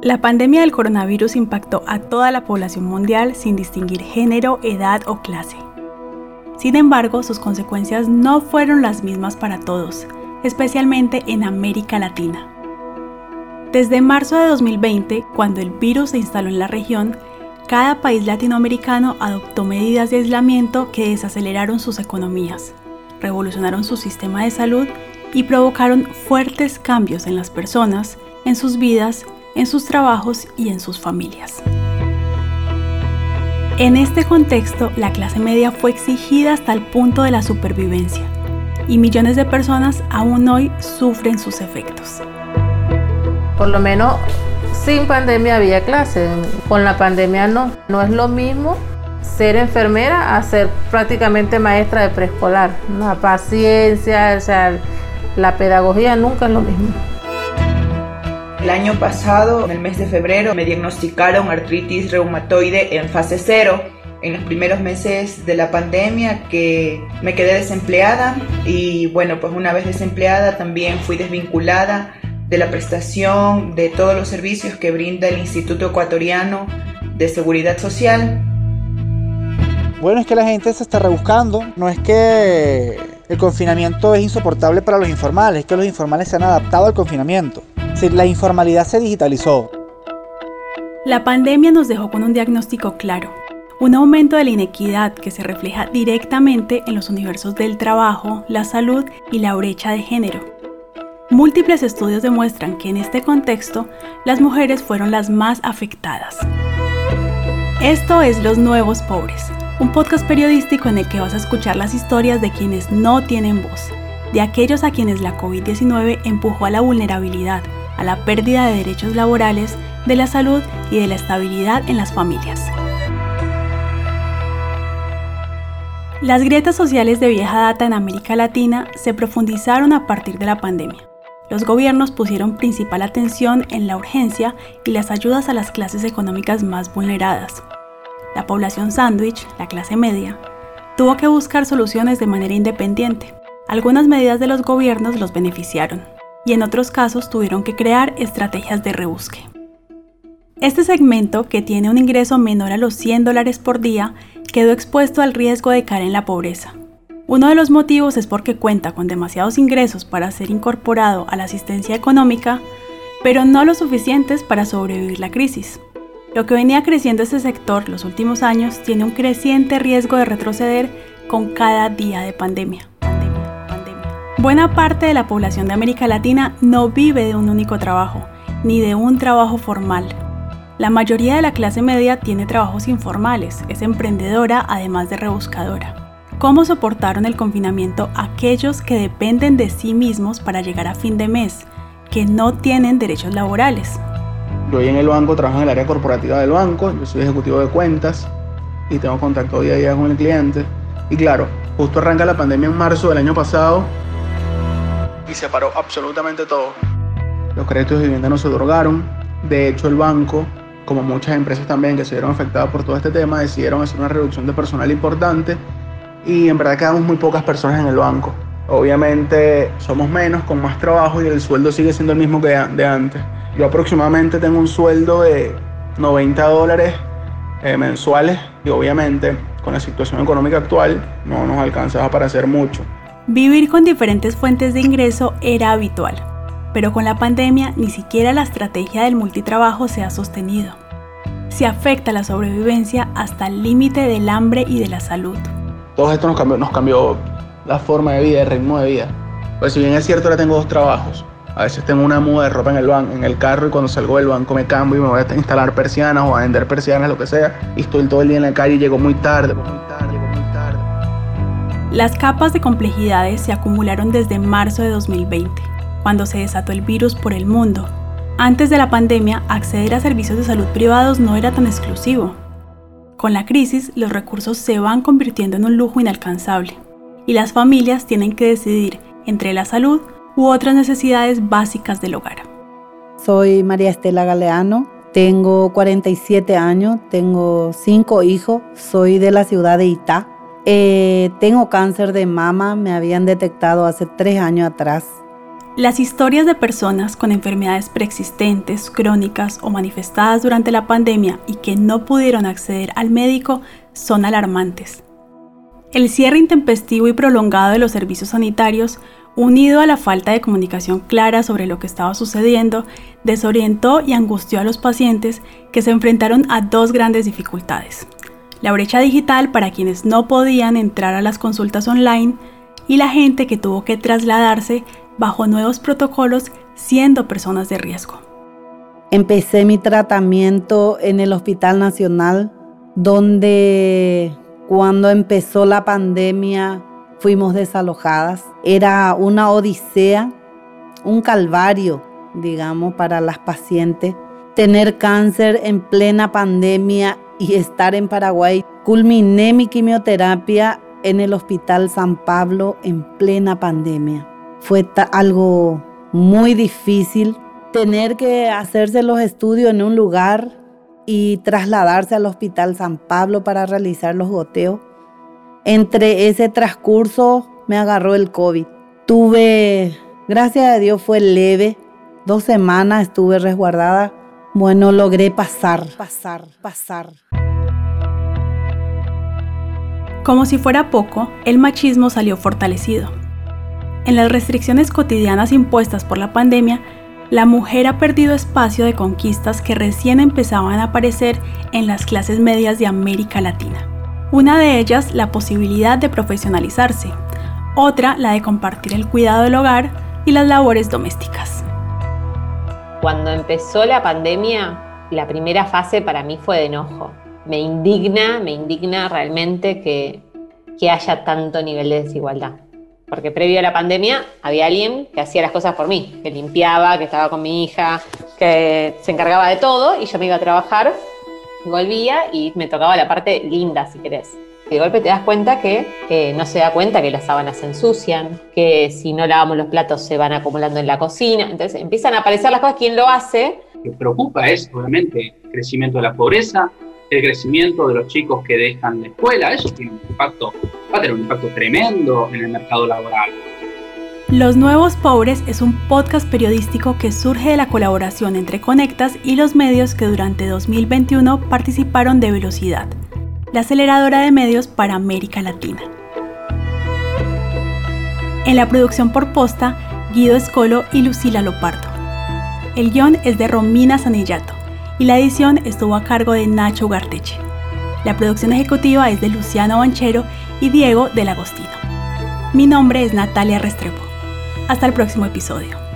La pandemia del coronavirus impactó a toda la población mundial sin distinguir género, edad o clase. Sin embargo, sus consecuencias no fueron las mismas para todos, especialmente en América Latina. Desde marzo de 2020, cuando el virus se instaló en la región, cada país latinoamericano adoptó medidas de aislamiento que desaceleraron sus economías, revolucionaron su sistema de salud y provocaron fuertes cambios en las personas, en sus vidas en sus trabajos y en sus familias. En este contexto, la clase media fue exigida hasta el punto de la supervivencia y millones de personas aún hoy sufren sus efectos. Por lo menos sin pandemia había clase, con la pandemia no. No es lo mismo ser enfermera a ser prácticamente maestra de preescolar. La paciencia, o sea, la pedagogía nunca es lo mismo. El año pasado, en el mes de febrero, me diagnosticaron artritis reumatoide en fase cero. En los primeros meses de la pandemia que me quedé desempleada y bueno, pues una vez desempleada también fui desvinculada de la prestación de todos los servicios que brinda el Instituto Ecuatoriano de Seguridad Social. Bueno, es que la gente se está rebuscando, no es que el confinamiento es insoportable para los informales, es que los informales se han adaptado al confinamiento la informalidad se digitalizó. La pandemia nos dejó con un diagnóstico claro, un aumento de la inequidad que se refleja directamente en los universos del trabajo, la salud y la brecha de género. Múltiples estudios demuestran que en este contexto las mujeres fueron las más afectadas. Esto es Los Nuevos Pobres, un podcast periodístico en el que vas a escuchar las historias de quienes no tienen voz, de aquellos a quienes la COVID-19 empujó a la vulnerabilidad, a la pérdida de derechos laborales, de la salud y de la estabilidad en las familias. Las grietas sociales de vieja data en América Latina se profundizaron a partir de la pandemia. Los gobiernos pusieron principal atención en la urgencia y las ayudas a las clases económicas más vulneradas. La población sándwich, la clase media, tuvo que buscar soluciones de manera independiente. Algunas medidas de los gobiernos los beneficiaron, y en otros casos tuvieron que crear estrategias de rebusque. Este segmento, que tiene un ingreso menor a los 100 dólares por día, quedó expuesto al riesgo de caer en la pobreza. Uno de los motivos es porque cuenta con demasiados ingresos para ser incorporado a la asistencia económica, pero no lo suficientes para sobrevivir la crisis. Lo que venía creciendo este sector los últimos años tiene un creciente riesgo de retroceder con cada día de pandemia. Buena parte de la población de América Latina no vive de un único trabajo, ni de un trabajo formal. La mayoría de la clase media tiene trabajos informales, es emprendedora además de rebuscadora. ¿Cómo soportaron el confinamiento aquellos que dependen de sí mismos para llegar a fin de mes, que no tienen derechos laborales? Yo en el banco trabajo en el área corporativa del banco, yo soy ejecutivo de cuentas y tengo contacto día a día con el cliente. Y claro, justo arranca la pandemia en marzo del año pasado y se paró absolutamente todo. Los créditos de vivienda no se otorgaron. De hecho, el banco, como muchas empresas también que se vieron afectadas por todo este tema, decidieron hacer una reducción de personal importante y en verdad quedamos muy pocas personas en el banco. Obviamente somos menos, con más trabajo y el sueldo sigue siendo el mismo que de antes. Yo aproximadamente tengo un sueldo de 90 dólares eh, mensuales y obviamente con la situación económica actual no nos alcanza para hacer mucho. Vivir con diferentes fuentes de ingreso era habitual, pero con la pandemia ni siquiera la estrategia del multitrabajo se ha sostenido. Se afecta la sobrevivencia hasta el límite del hambre y de la salud. Todo esto nos cambió, nos cambió la forma de vida, el ritmo de vida. Pues si bien es cierto, ahora tengo dos trabajos. A veces tengo una muda de ropa en el, banco, en el carro y cuando salgo del banco me cambio y me voy a instalar persianas o a vender persianas, lo que sea. Y estoy todo el día en la calle y llego muy tarde, muy tarde. Las capas de complejidades se acumularon desde marzo de 2020, cuando se desató el virus por el mundo. Antes de la pandemia, acceder a servicios de salud privados no era tan exclusivo. Con la crisis, los recursos se van convirtiendo en un lujo inalcanzable, y las familias tienen que decidir entre la salud u otras necesidades básicas del hogar. Soy María Estela Galeano, tengo 47 años, tengo 5 hijos, soy de la ciudad de Itá, eh, tengo cáncer de mama, me habían detectado hace tres años atrás. Las historias de personas con enfermedades preexistentes, crónicas o manifestadas durante la pandemia y que no pudieron acceder al médico son alarmantes. El cierre intempestivo y prolongado de los servicios sanitarios, unido a la falta de comunicación clara sobre lo que estaba sucediendo, desorientó y angustió a los pacientes que se enfrentaron a dos grandes dificultades. La brecha digital para quienes no podían entrar a las consultas online y la gente que tuvo que trasladarse bajo nuevos protocolos siendo personas de riesgo. Empecé mi tratamiento en el Hospital Nacional, donde cuando empezó la pandemia fuimos desalojadas. Era una odisea, un calvario, digamos, para las pacientes. Tener cáncer en plena pandemia y estar en Paraguay. Culminé mi quimioterapia en el Hospital San Pablo en plena pandemia. Fue algo muy difícil tener que hacerse los estudios en un lugar y trasladarse al Hospital San Pablo para realizar los goteos. Entre ese transcurso me agarró el COVID. Tuve, gracias a Dios fue leve, dos semanas estuve resguardada. Bueno, logré pasar, pasar, pasar. Como si fuera poco, el machismo salió fortalecido. En las restricciones cotidianas impuestas por la pandemia, la mujer ha perdido espacio de conquistas que recién empezaban a aparecer en las clases medias de América Latina. Una de ellas, la posibilidad de profesionalizarse, otra, la de compartir el cuidado del hogar y las labores domésticas. Cuando empezó la pandemia, la primera fase para mí fue de enojo. Me indigna, me indigna realmente que, que haya tanto nivel de desigualdad porque previo a la pandemia había alguien que hacía las cosas por mí, que limpiaba, que estaba con mi hija, que se encargaba de todo y yo me iba a trabajar, volvía y me tocaba la parte linda, si querés. De golpe te das cuenta que no se da cuenta que las sábanas se ensucian, que si no lavamos los platos se van acumulando en la cocina. Entonces empiezan a aparecer las cosas, ¿quién lo hace? Lo que preocupa es, obviamente, el crecimiento de la pobreza, el crecimiento de los chicos que dejan la escuela, eso tiene un impacto, va a tener un impacto tremendo en el mercado laboral. Los Nuevos Pobres es un podcast periodístico que surge de la colaboración entre Conectas y los medios que durante 2021 participaron de Velocidad, la aceleradora de medios para América Latina. En la producción por posta, Guido Escolo y Lucila Lopardo. El guion es de Romina Sanillato y la edición estuvo a cargo de Nacho Garteche. La producción ejecutiva es de Luciano Banchero y Diego del Agostino. Mi nombre es Natalia Restrepo. Hasta el próximo episodio.